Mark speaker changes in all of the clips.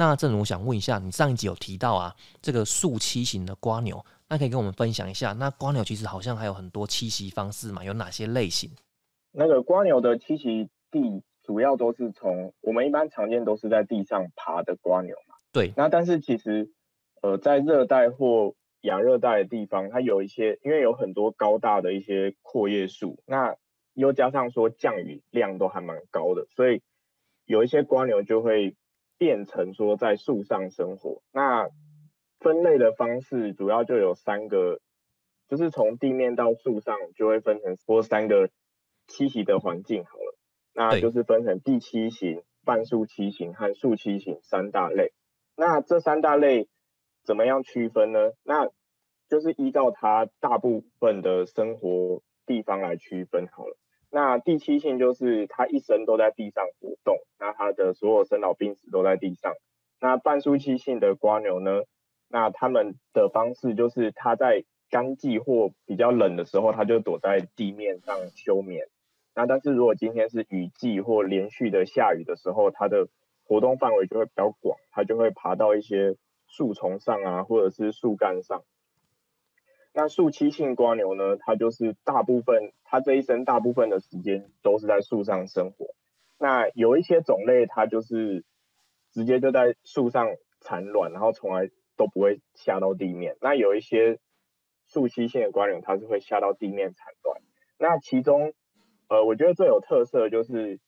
Speaker 1: 那正如我想问一下，你上一集有提到啊，这个树栖型的瓜牛，那可以跟我们分享一下，那瓜牛其实好像还有很多栖息方式嘛，有哪些类型？
Speaker 2: 那个瓜牛的栖息地主要都是从我们一般常见都是在地上爬的瓜牛嘛。
Speaker 1: 对。
Speaker 2: 那但是其实，呃，在热带或亚热带的地方，它有一些，因为有很多高大的一些阔叶树，那又加上说降雨量都还蛮高的，所以有一些瓜牛就会变成说在树上生活。那分类的方式主要就有三个，就是从地面到树上就会分成说三个栖息的环境好了，那就是分成地栖型、半树栖型和树栖型三大类。那这三大类。怎么样区分呢？那就是依照它大部分的生活地方来区分好了。那地栖性就是它一生都在地上活动，那它的所有生老病死都在地上。那半数栖性的瓜牛呢？那它们的方式就是它在干季或比较冷的时候，它就躲在地面上休眠。那但是如果今天是雨季或连续的下雨的时候，它的活动范围就会比较广，它就会爬到一些。树丛上啊，或者是树干上。那树栖性瓜牛呢？它就是大部分，它这一生大部分的时间都是在树上生活。那有一些种类，它就是直接就在树上产卵，然后从来都不会下到地面。那有一些树栖性的瓜牛，它是会下到地面产卵。那其中，呃，我觉得最有特色就是。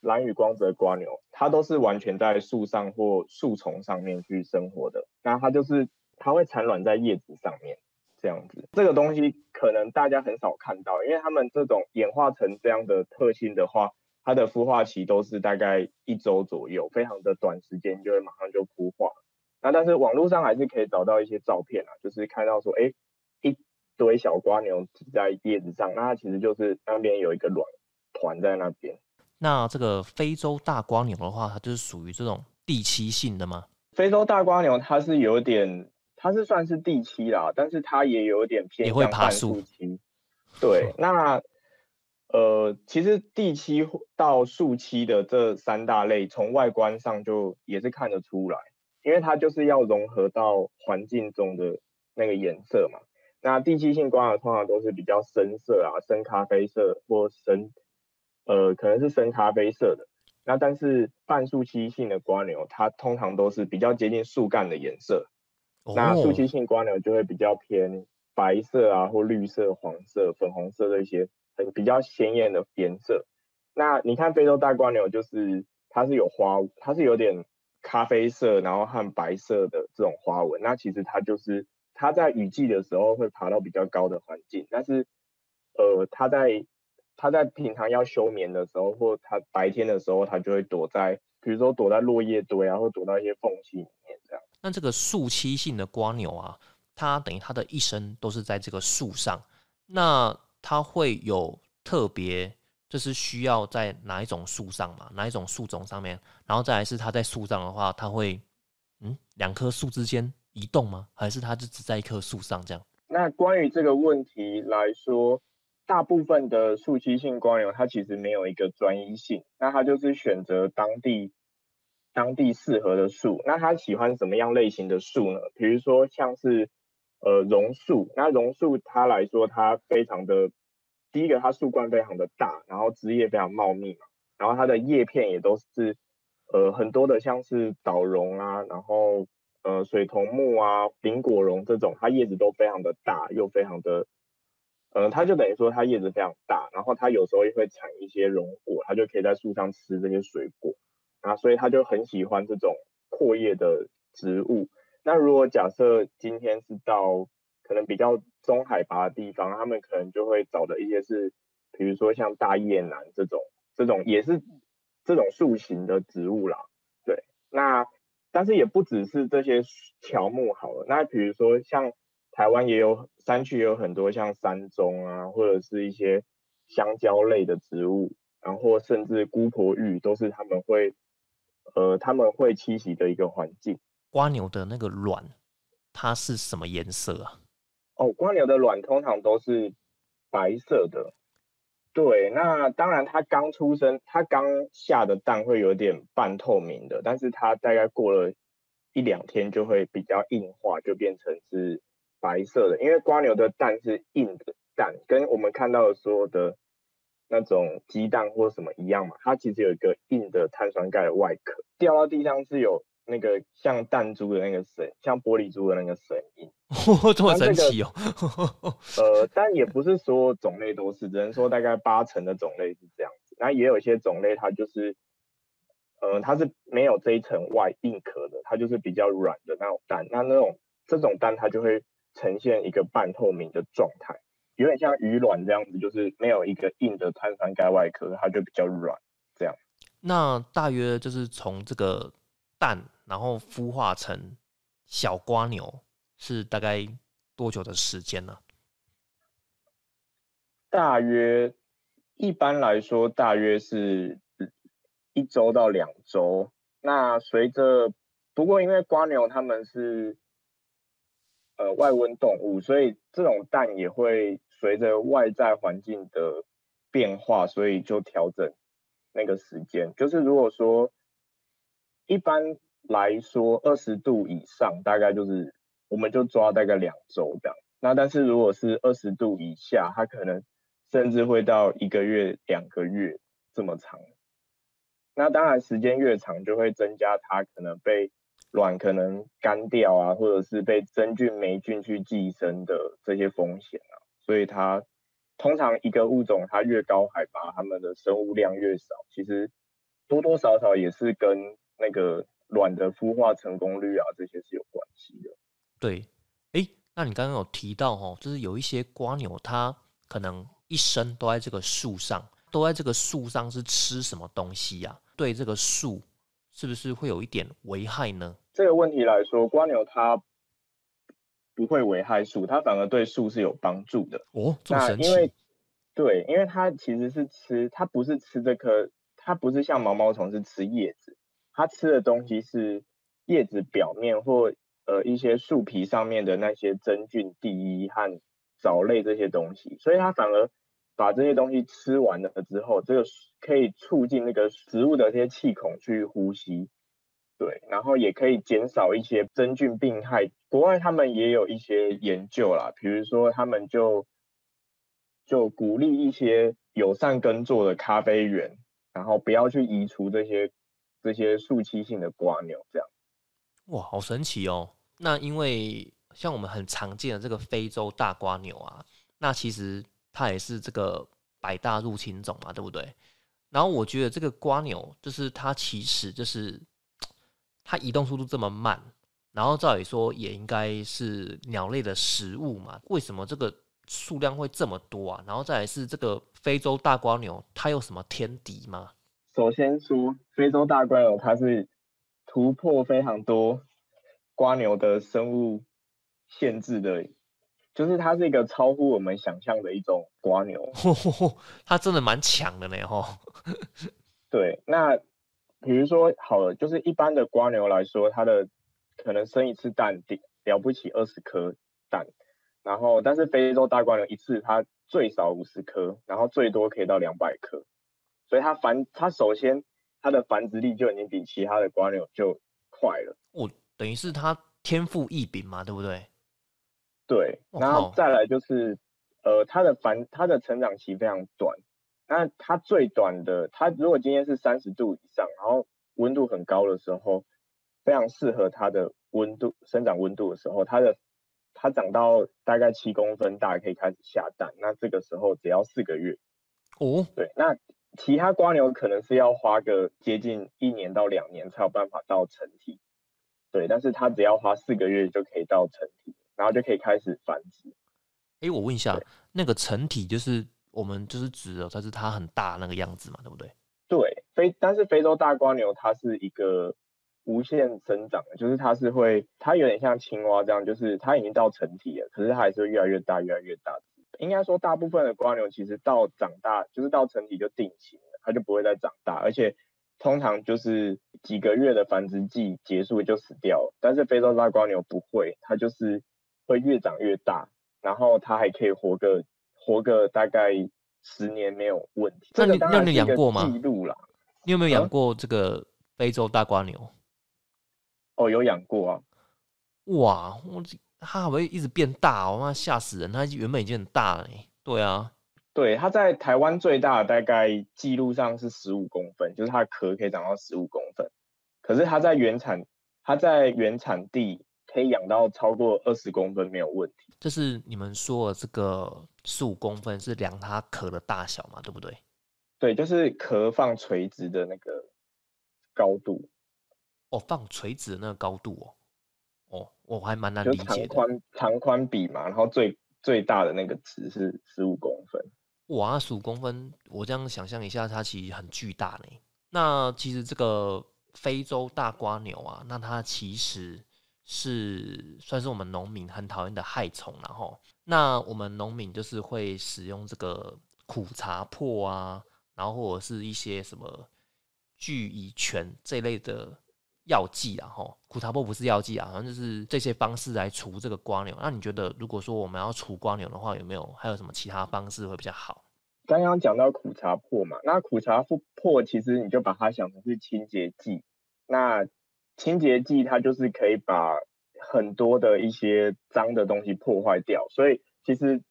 Speaker 2: 蓝羽光泽瓜牛，它都是完全在树上或树丛上面去生活的。那它就是它会产卵在叶子上面，这样子。这个东西可能大家很少看到，因为他们这种演化成这样的特性的话，它的孵化期都是大概一周左右，非常的短时间就会马上就孵化。那但是网络上还是可以找到一些照片啊，就是看到说，哎，一堆小瓜牛挤在叶子上，那它其实就是那边有一个卵团在那边。
Speaker 1: 那这个非洲大瓜牛的话，它就是属于这种地栖性的吗？
Speaker 2: 非洲大瓜牛它是有点，它是算是地栖啦，但是它也有点偏向半树栖。对，那呃，其实地栖到树栖的这三大类，从外观上就也是看得出来，因为它就是要融合到环境中的那个颜色嘛。那地栖性瓜牛通常都是比较深色啊，深咖啡色或深。呃，可能是深咖啡色的，那但是半树栖性的瓜牛，它通常都是比较接近树干的颜色。那树栖性瓜牛就会比较偏白色啊，或绿色、黄色、粉红色的一些很比较鲜艳的颜色。那你看非洲大瓜牛，就是它是有花，它是有点咖啡色，然后和白色的这种花纹。那其实它就是它在雨季的时候会爬到比较高的环境，但是呃，它在它在平常要休眠的时候，或它白天的时候，它就会躲在，比如说躲在落叶堆啊，或躲到一些缝隙。
Speaker 1: 那这个树栖性的瓜牛啊，它等于它的一生都是在这个树上，那它会有特别，就是需要在哪一种树上嘛？哪一种树种上面？然后再来是它在树上的话，它会嗯两棵树之间移动吗？还是它就只在一棵树上这样？
Speaker 2: 那关于这个问题来说。大部分的树栖性瓜牛，它其实没有一个专一性，那它就是选择当地当地适合的树。那它喜欢什么样类型的树呢？比如说像是呃榕树，那榕树它来说，它非常的第一个，它树冠非常的大，然后枝叶非常茂密嘛，然后它的叶片也都是呃很多的，像是岛榕啊，然后呃水桐木啊、顶果榕这种，它叶子都非常的大，又非常的。嗯，它就等于说它叶子非常大，然后它有时候也会产一些榕果，它就可以在树上吃这些水果，啊，所以他就很喜欢这种阔叶的植物。那如果假设今天是到可能比较中海拔的地方，他们可能就会找的一些是，比如说像大叶楠这种，这种也是这种树形的植物啦。对，那但是也不只是这些乔木好了，那比如说像。台湾也有山区，也有很多像山棕啊，或者是一些香蕉类的植物，然后甚至姑婆芋都是他们会，呃，他们会栖息的一个环境。
Speaker 1: 瓜牛的那个卵，它是什么颜色啊？
Speaker 2: 哦，瓜牛的卵通常都是白色的。对，那当然它刚出生，它刚下的蛋会有点半透明的，但是它大概过了一两天就会比较硬化，就变成是白色的。因为瓜牛的蛋是硬的蛋，跟我们看到的所有的那种鸡蛋或什么一样嘛，它其实有一个硬的碳酸钙的外壳，掉到地上是有那个像弹珠的那个声，像玻璃珠的那个声音。
Speaker 1: 这么神奇哦！
Speaker 2: 呃，但也不是所有种类都是，只能说大概八成的种类是这样子。那也有一些种类，它就是，呃，它是没有这一层外硬壳的，它就是比较软的那种蛋。那那种这种蛋，它就会呈现一个半透明的状态，有点像鱼卵这样子，就是没有一个硬的碳酸钙外壳，它就比较软这样。
Speaker 1: 那大约就是从这个蛋，然后孵化成小瓜牛。是大概多久的时间呢？
Speaker 2: 大约一般来说，大约是一周到两周。那随着不过，因为瓜牛它们是呃外温动物，所以这种蛋也会随着外在环境的变化，所以就调整那个时间。就是如果说一般来说二十度以上，大概就是。我们就抓大概两周这样，那但是如果是二十度以下，它可能甚至会到一个月、两个月这么长。那当然时间越长，就会增加它可能被卵可能干掉啊，或者是被真菌、霉菌去寄生的这些风险啊。所以它通常一个物种它越高海拔，它们的生物量越少，其实多多少少也是跟那个卵的孵化成功率啊这些是有关系的。
Speaker 1: 对，哎，那你刚刚有提到哦，就是有一些瓜牛，它可能一生都在这个树上，都在这个树上是吃什么东西呀？对这个树是不是会有一点危害呢？
Speaker 2: 这个问题来说，瓜牛它不会危害树，它反而对树是有帮助的
Speaker 1: 哦。这么神奇？
Speaker 2: 对，因为它其实是吃，它不是吃这颗，它不是像毛毛虫是吃叶子，它吃的东西是叶子表面或。呃，一些树皮上面的那些真菌、第一和藻类这些东西，所以它反而把这些东西吃完了之后，这个可以促进那个植物的这些气孔去呼吸，对，然后也可以减少一些真菌病害。国外他们也有一些研究啦，比如说他们就就鼓励一些友善耕作的咖啡园，然后不要去移除这些这些树栖性的瓜牛，这样。
Speaker 1: 哇，好神奇哦！那因为像我们很常见的这个非洲大瓜牛啊，那其实它也是这个百大入侵种嘛，对不对？然后我觉得这个瓜牛就是它其实就是 它移动速度这么慢，然后照理说也应该是鸟类的食物嘛，为什么这个数量会这么多啊？然后再来是这个非洲大瓜牛，它有什么天敌吗？
Speaker 2: 首先说非洲大瓜牛，它是突破非常多。瓜牛的生物限制的，就是它是一个超乎我们想象的一种瓜牛，
Speaker 1: 它真的蛮强的呢，哈。
Speaker 2: 对，那比如说好了，就是一般的瓜牛来说，它的可能生一次蛋了不起二十颗蛋，然后但是非洲大瓜牛一次它最少五十颗，然后最多可以到两百颗，所以它繁它首先它的繁殖力就已经比其他的瓜牛就快了。
Speaker 1: 我。等于是它天赋异禀嘛，对不对？
Speaker 2: 对，然后再来就是，呃，它的繁它的成长期非常短，那它最短的，它如果今天是三十度以上，然后温度很高的时候，非常适合它的温度生长温度的时候，它的它长到大概七公分大可以开始下蛋，那这个时候只要四个月。
Speaker 1: 哦，
Speaker 2: 对，那其他瓜牛可能是要花个接近一年到两年才有办法到成体。对，但是它只要花四个月就可以到成体，然后就可以开始繁殖。
Speaker 1: 哎，我问一下，那个成体就是我们就是指的，它是它很大那个样子嘛，对不对？
Speaker 2: 对，非但是非洲大瓜牛它是一个无限生长的，就是它是会，它有点像青蛙这样，就是它已经到成体了，可是它还是会越来越大，越来越大。应该说，大部分的瓜牛其实到长大，就是到成体就定型了，它就不会再长大，而且。通常就是几个月的繁殖季结束就死掉，但是非洲大瓜牛不会，它就是会越长越大，然后它还可以活个活个大概十年没有问题。
Speaker 1: 那你那你养过吗？
Speaker 2: 记录啦，
Speaker 1: 你有没有养过这个非洲大瓜牛？
Speaker 2: 哦，有养过啊。
Speaker 1: 哇，我它还会一直变大，我妈吓死人！它原本已经很大了。对啊，
Speaker 2: 对，它在台湾最大大概记录上是十五公分，就是它的壳可以长到十五公分。可是它在原产，它在原产地可以养到超过二十公分没有问题。
Speaker 1: 就是你们说的这个十五公分是量它壳的大小嘛？对不对？
Speaker 2: 对，就是壳放垂直的那个高度。
Speaker 1: 哦，放垂直的那个高度哦。哦，我还蛮难理解
Speaker 2: 的。长宽长宽比嘛，然后最最大的那个值是十五公分。
Speaker 1: 哇，十五公分，我这样想象一下，它其实很巨大呢。那其实这个非洲大瓜牛啊，那它其实是算是我们农民很讨厌的害虫，然后那我们农民就是会使用这个苦茶粕啊，然后或者是一些什么聚乙醛这类的。药剂啊，吼，苦茶粕不是药剂啊，好像就是这些方式来除这个瓜牛。那你觉得，如果说我们要除瓜牛的话，有没有还有什么其他方式会比较好？
Speaker 2: 刚刚讲到苦茶粕嘛，那苦茶粕其实你就把它想成是清洁剂。那清洁剂它就是可以把很多的一些脏的东西破坏掉，所以其实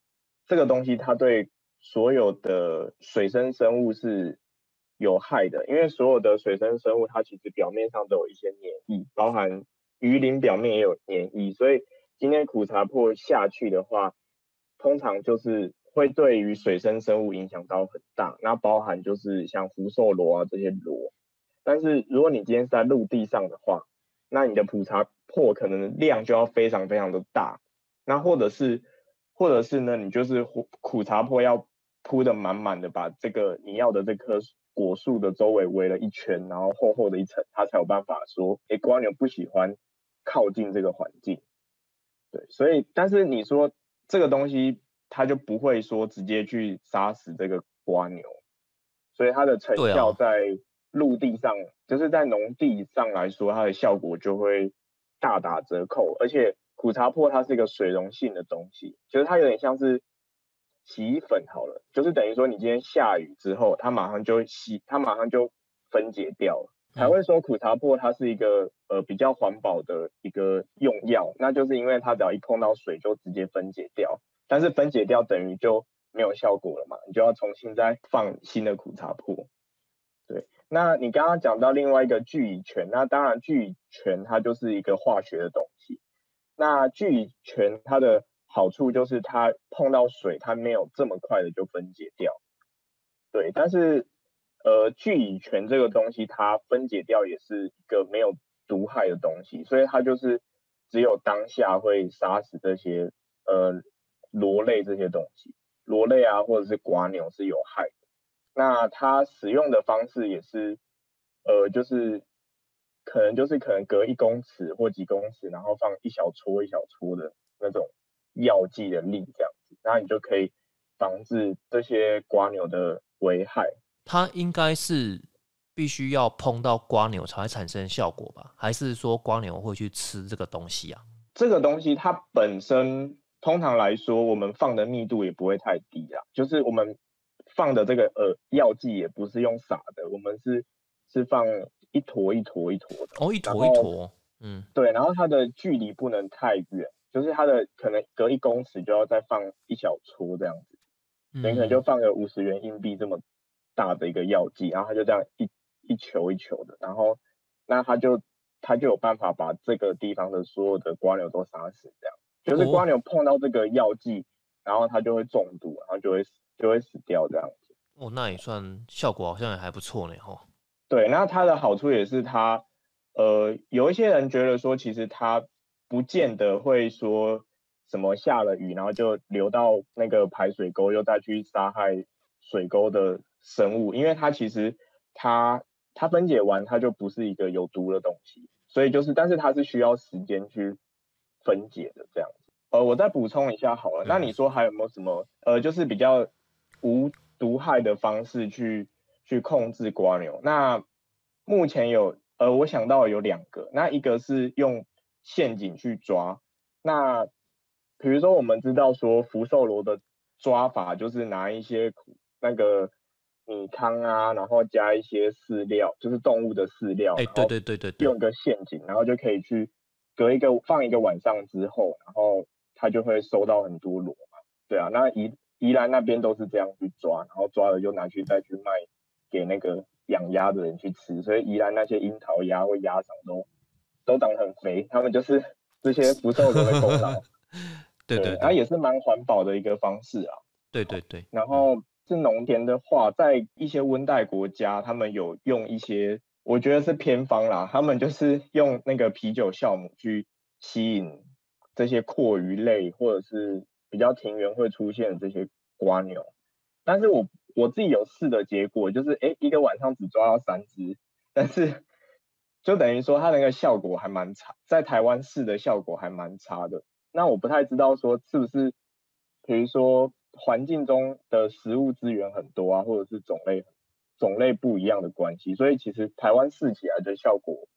Speaker 2: 这个东西它对所有的水生生物是。有害的，因为所有的水生生物，它其实表面上都有一些黏液，包含鱼鳞表面也有黏液，所以今天苦茶粕下去的话，通常就是会对于水生生物影响到很大，那包含就是像福寿螺啊这些螺，但是如果你今天是在陆地上的话，那你的苦茶粕可能量就要非常非常的大，那或者是或者是呢，你就是苦苦茶粕要铺的满满的，把这个你要的这棵。果树的周围围了一圈，然后厚厚的一层，它才有办法说，哎，瓜牛不喜欢靠近这个环境。对，所以，但是你说这个东西，它就不会说直接去杀死这个瓜牛，所以它的成效在陆地上，就是在农地上来说，它的效果就会大打折扣。而且苦茶粕它是一个水溶性的东西，就是它有点像是。洗衣粉好了，就是等于说你今天下雨之后，它马上就洗，它马上就分解掉了。才会说苦茶粕它是一个呃比较环保的一个用药，那就是因为它只要一碰到水就直接分解掉，但是分解掉等于就没有效果了嘛，你就要重新再放新的苦茶粕。对，那你刚刚讲到另外一个聚乙醛，那当然聚乙醛它就是一个化学的东西，那聚乙醛它的。好处就是它碰到水，它没有这么快的就分解掉，对。但是，呃，聚乙醛这个东西，它分解掉也是一个没有毒害的东西，所以它就是只有当下会杀死这些呃螺类这些东西，螺类啊或者是寡牛是有害的。那它使用的方式也是，呃，就是可能就是可能隔一公尺或几公尺，然后放一小撮一小撮的那种。药剂的力这样子，那你就可以防治这些瓜牛的危害。
Speaker 1: 它应该是必须要碰到瓜牛才会产生效果吧？还是说瓜牛会去吃这个东西啊？
Speaker 2: 这个东西它本身通常来说，我们放的密度也不会太低啊。就是我们放的这个呃药剂也不是用撒的，我们是是放一坨一坨一坨的。
Speaker 1: 哦，一坨一坨，嗯，
Speaker 2: 对。然后它的距离不能太远。就是它的可能隔一公尺就要再放一小撮这样子，你可能就放个五十元硬币这么大的一个药剂，然后它就这样一一球一球的，然后那它就它就有办法把这个地方的所有的瓜牛都杀死，这样就是瓜牛碰到这个药剂，然后它就会中毒，然后就会就会死掉这样子。
Speaker 1: 哦，那也算效果好像也还不错呢，哈。
Speaker 2: 对，那它的好处也是它，呃，有一些人觉得说其实它。不见得会说什么下了雨，然后就流到那个排水沟，又再去杀害水沟的生物，因为它其实它它分解完，它就不是一个有毒的东西，所以就是，但是它是需要时间去分解的这样子。呃，我再补充一下好了，那你说还有没有什么呃，就是比较无毒害的方式去去控制瓜牛？那目前有呃，我想到有两个，那一个是用。陷阱去抓，那比如说我们知道说福寿螺的抓法就是拿一些那个米糠啊，然后加一些饲料，就是动物的饲料，
Speaker 1: 哎，对对对对对，
Speaker 2: 用一个陷阱，然后就可以去隔一个放一个晚上之后，然后它就会收到很多螺嘛。对啊，那宜宜兰那边都是这样去抓，然后抓了就拿去再去卖给那个养鸭的人去吃，所以宜兰那些樱桃鸭或鸭掌都都长得很肥，他们就是这些福寿螺的功劳。
Speaker 1: 对对，
Speaker 2: 它也是蛮环保的一个方式啊。
Speaker 1: 对对对，
Speaker 2: 然后是农田的话，在一些温带国家，他们有用一些，我觉得是偏方啦，他们就是用那个啤酒酵母去吸引这些阔鱼类或者是比较庭园会出现的这些瓜牛。但是我我自己有试的结果就是，哎，一个晚上只抓到三只，但是就等于说它那个效果还蛮差，在台湾试的效果还蛮差的。那我不太知道说是不是，比如说环境中的食物资源很多啊，或者是种类种类不一样的关系，所以其实台湾试起来的效果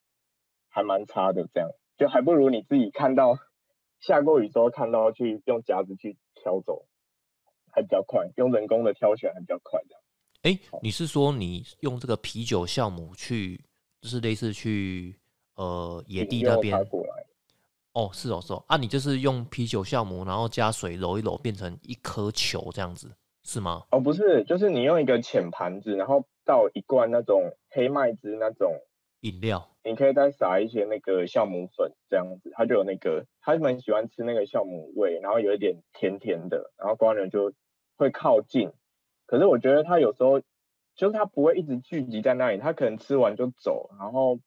Speaker 2: 还蛮差的。这样就还不如你自己看到下过雨之后看到去用夹子去挑走，还比较快，用人工的挑选还比较快。这样。
Speaker 1: 哎，你是说你用这个啤酒酵母去，就是类似去呃野地那边？哦，是哦，是哦，啊，你就是用啤酒酵母，然后加水揉一揉，变成一颗球这样子，是吗？
Speaker 2: 哦，不是，就是你用一个浅盘子，然后倒一罐那种黑麦汁那种
Speaker 1: 饮料，
Speaker 2: 你可以再撒一些那个酵母粉，这样子，它就有那个，他们喜欢吃那个酵母味，然后有一点甜甜的，然后光人就会靠近。可是我觉得它有时候就是它不会一直聚集在那里，它可能吃完就走，然后。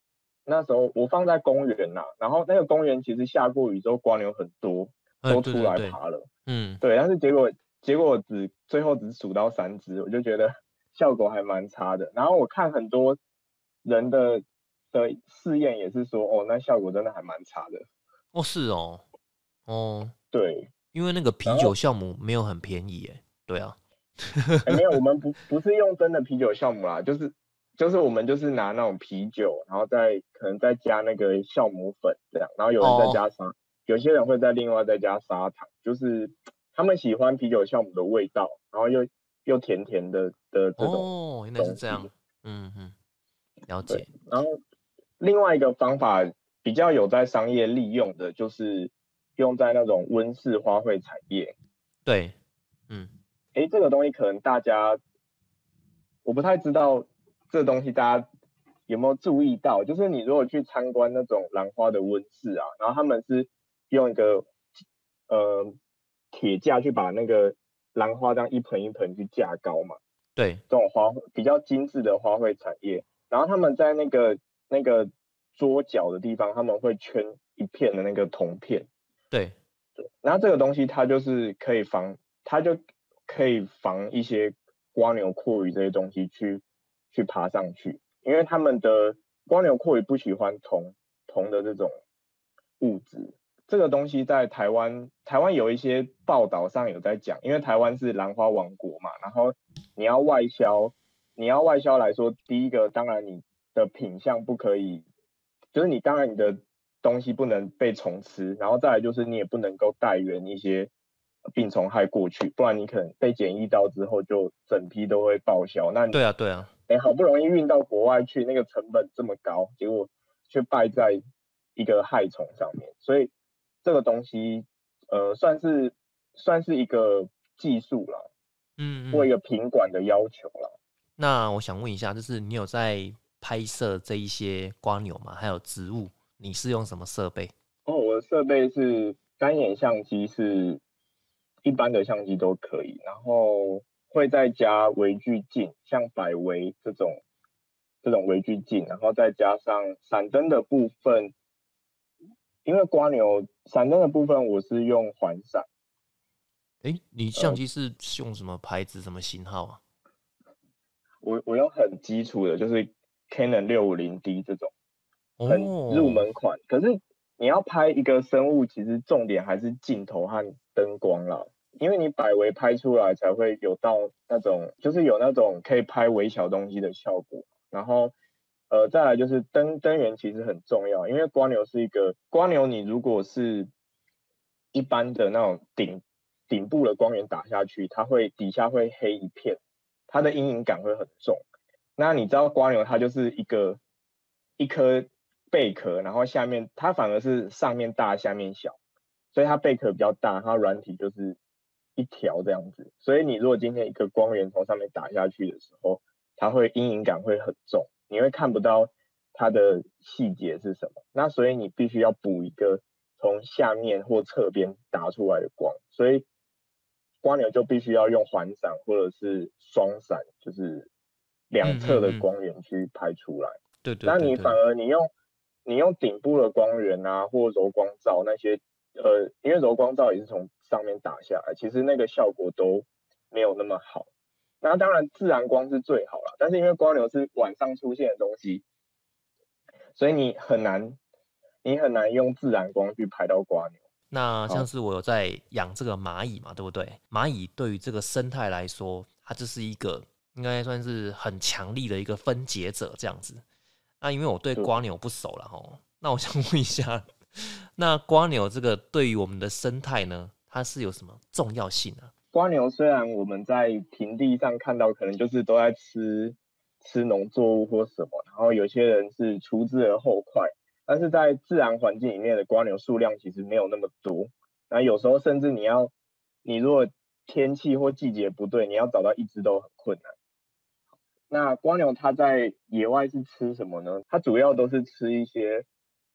Speaker 2: 那时候我放在公园呐，然后那个公园其实下过雨之后，光牛很多，都出来爬了。
Speaker 1: 嗯，
Speaker 2: 对，但是结果结果只最后只数到三只，我就觉得 效果还蛮差的。然后我看很多人的的试验也是说，哦，那效果真的还蛮差的。
Speaker 1: 哦，是哦，哦，
Speaker 2: 对，
Speaker 1: 因为那个啤酒酵母没有很便宜，哎，对啊，
Speaker 2: 没有，我们不不是用真的啤酒酵母啦，就是。就是我们就是拿那种啤酒，然后再可能再加那个酵母粉这样，然后有人再加砂，有些人会再另外再加砂糖，就是他们喜欢啤酒酵母的味道，然后又又甜甜的的这种。
Speaker 1: 哦，原来是这样。嗯嗯，了解。
Speaker 2: 然后另外一个方法比较有在商业利用的，就是用在那种温室花卉产业。
Speaker 1: 对，嗯，
Speaker 2: 哎，这个东西可能大家我不太知道。这东西大家有没有注意到？就是你如果去参观那种兰花的温室啊，然后他们是用一个呃铁架去把那个兰花这样一盆一盆去架高嘛。
Speaker 1: 对，
Speaker 2: 这种花比较精致的花卉产业，然后他们在那个那个桌角的地方，他们会圈一片的那个铜片。
Speaker 1: 对，
Speaker 2: 对，然后这个东西它就是可以防，它就可以防一些瓜牛、阔鱼这些东西去。去爬上去，因为他们的光牛阔鱼不喜欢铜铜的这种物质。这个东西在台湾，台湾有一些报道上有在讲，因为台湾是兰花王国嘛，然后你要外销，你要外销来说，第一个当然你的品相不可以，就是你当然你的东西不能被虫吃，然后再来就是你也不能够带源一些病虫害过去，不然你可能被检疫到之后就整批都会报销。那
Speaker 1: 对啊，对啊。
Speaker 2: 哎，好不容易运到国外去，那个成本这么高，结果却败在一个害虫上面，所以这个东西，呃，算是算是一个技术了，
Speaker 1: 嗯，
Speaker 2: 或一个品管的要求了。
Speaker 1: 那我想问一下，就是你有在拍摄这一些瓜牛吗？还有植物，你是用什么设备？
Speaker 2: 哦，我的设备是单眼相机，是一般的相机都可以，然后。会再加微距镜，像百微这种这种微距镜，然后再加上闪灯的部分，因为瓜牛闪灯的部分我是用环闪。
Speaker 1: 哎，你相机是用什么牌子、什么型号啊？
Speaker 2: 我我用很基础的，就是 Canon 六五零 D 这种，很入门款。可是你要拍一个生物，其实重点还是镜头和灯光啦。因为你百维拍出来才会有到那种，就是有那种可以拍微小东西的效果。然后，呃，再来就是灯灯源其实很重要，因为光牛是一个光牛，你如果是一般的那种顶顶部的光源打下去，它会底下会黑一片，它的阴影感会很重。那你知道瓜牛它就是一个一颗贝壳，然后下面它反而是上面大下面小，所以它贝壳比较大，它软体就是一条这样子。所以你如果今天一个光源从上面打下去的时候，它会阴影感会很重，你会看不到它的细节是什么。那所以你必须要补一个从下面或侧边打出来的光，所以光牛就必须要用环闪或者是双闪，就是两侧的光源去拍出来。
Speaker 1: 对对。
Speaker 2: 那你反而你用你用顶部的光源啊，或柔光罩那些，呃，因为柔光罩也是从上面打下来，其实那个效果都没有那么好。那当然，自然光是最好了，但是因为光流是晚上出现的东西，所以你很难，你很难用自然光去拍到瓜牛。
Speaker 1: 那像是我有在养这个蚂蚁嘛，对不对？蚂蚁对于这个生态来说，它就是一个应该算是很强力的一个分解者这样子。那因为我对瓜牛不熟了哈，那我想问一下，那瓜牛这个对于我们的生态呢，它是有什么重要性呢？
Speaker 2: 瓜牛虽然我们在平地上看到，可能就是都在吃吃农作物或什么，然后有些人是除之而后快，但是在自然环境里面的瓜牛数量其实没有那么多，那有时候甚至你要，你如果天气或季节不对，你要找到一只都很困难。那瓜牛它在野外是吃什么呢？它主要都是吃一些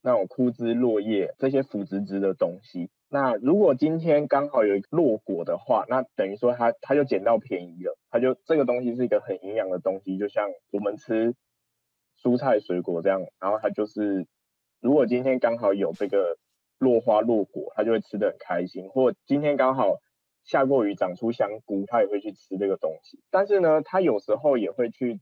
Speaker 2: 那种枯枝落叶这些腐殖质的东西。那如果今天刚好有一个落果的话，那等于说它它就捡到便宜了，它就这个东西是一个很营养的东西，就像我们吃蔬菜水果这样，然后它就是如果今天刚好有这个落花落果，它就会吃的很开心，或今天刚好下过雨长出香菇，它也会去吃这个东西。但是呢，它有时候也会去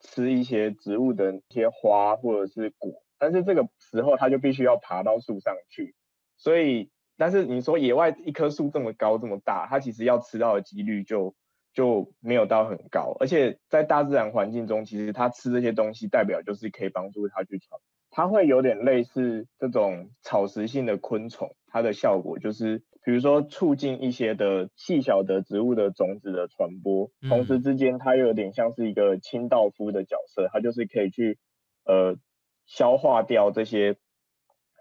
Speaker 2: 吃一些植物的一些花或者是果，但是这个时候它就必须要爬到树上去，所以。但是你说野外一棵树这么高这么大，它其实要吃到的几率就就没有到很高，而且在大自然环境中，其实它吃这些东西代表就是可以帮助它去传，它会有点类似这种草食性的昆虫，它的效果就是比如说促进一些的细小的植物的种子的传播，同时之间它又有点像是一个清道夫的角色，它就是可以去呃消化掉这些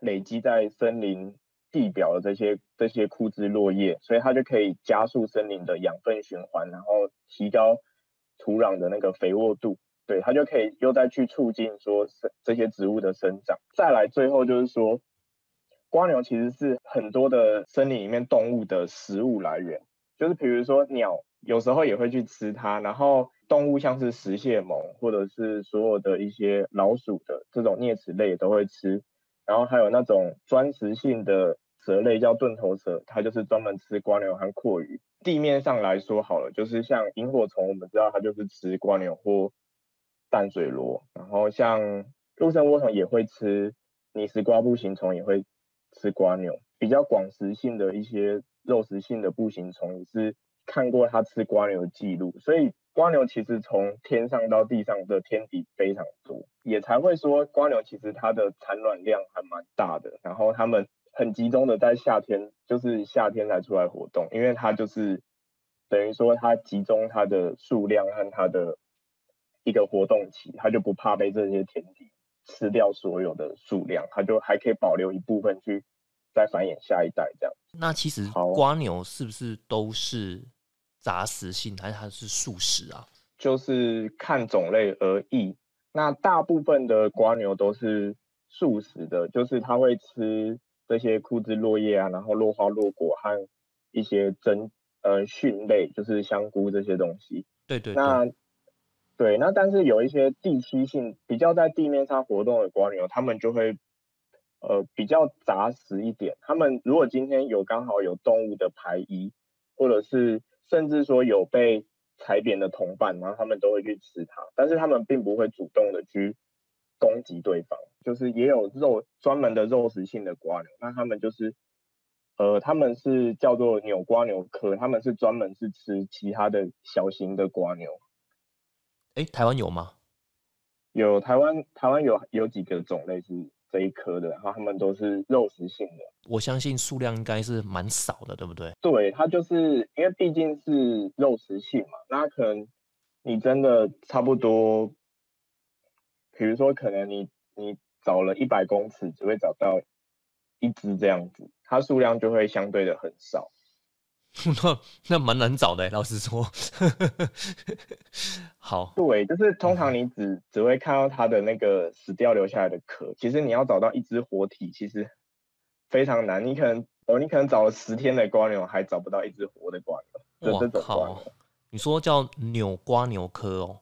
Speaker 2: 累积在森林。地表的这些这些枯枝落叶，所以它就可以加速森林的养分循环，然后提高土壤的那个肥沃度，对它就可以又再去促进说这些植物的生长。再来最后就是说，瓜牛其实是很多的森林里面动物的食物来源，就是比如说鸟有时候也会去吃它，然后动物像是食蟹獴或者是所有的一些老鼠的这种啮齿类都会吃，然后还有那种专食性的。蛇类叫钝头蛇，它就是专门吃瓜牛和阔鱼。地面上来说好了，就是像萤火虫，我们知道它就是吃瓜牛或淡水螺。然后像陆生涡虫也会吃，泥石瓜步行虫也会吃瓜牛。比较广食性的一些肉食性的步行虫，也是看过它吃瓜牛的记录。所以瓜牛其实从天上到地上的天敌非常多，也才会说瓜牛其实它的产卵量还蛮大的。然后它们。很集中的在夏天，就是夏天才出来活动，因为它就是等于说它集中它的数量和它的一个活动期，它就不怕被这些天敌吃掉所有的数量，它就还可以保留一部分去再繁衍下一代这样。
Speaker 1: 那其实瓜牛是不是都是杂食性，还是它是素食啊？
Speaker 2: 就是看种类而异。那大部分的瓜牛都是素食的，就是它会吃。这些枯枝落叶啊，然后落花落果和一些真呃蕈类，就是香菇这些东西。
Speaker 1: 对对。
Speaker 2: 那对，那但是有一些地区性比较在地面上活动的瓜牛，它们就会呃比较杂食一点。它们如果今天有刚好有动物的排遗，或者是甚至说有被踩扁的同伴，然后他们都会去吃它，但是他们并不会主动的去攻击对方。就是也有肉专门的肉食性的瓜牛，那他们就是，呃，他们是叫做扭瓜牛科，他们是专门是吃其他的小型的瓜牛。
Speaker 1: 哎，台湾有吗？
Speaker 2: 有，台湾台湾有有几个种类是这一科的，然后他们都是肉食性的。
Speaker 1: 我相信数量应该是蛮少的，对不对？
Speaker 2: 对，它就是因为毕竟是肉食性嘛，那可能你真的差不多，比如说可能你你找了一百公尺，只会找到一只这样子，它数量就会相对的很少。
Speaker 1: 那那蛮难找的，老实说。好，
Speaker 2: 对，就是通常你只只会看到它的那个死掉留下来的壳，其实你要找到一只活体，其实非常难。你可能哦，你可能找了十天的瓜牛，还找不到一只活的瓜牛。
Speaker 1: 哇靠！你说叫扭瓜牛科哦？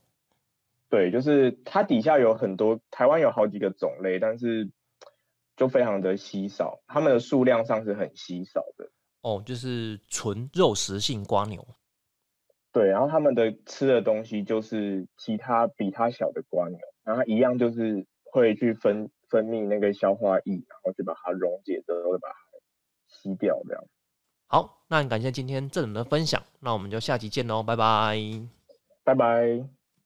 Speaker 2: 对，就是它底下有很多，台湾有好几个种类，但是就非常的稀少，它们的数量上是很稀少的。
Speaker 1: 哦，就是纯肉食性瓜牛，
Speaker 2: 对，然后他们的吃的东西就是其他比它小的瓜牛，然后一样就是会去分分泌那个消化液，然后去把它溶解之后把它吸掉，这样。
Speaker 1: 好，那感谢今天郑人的分享，那我们就下期见喽，拜拜，
Speaker 2: 拜拜。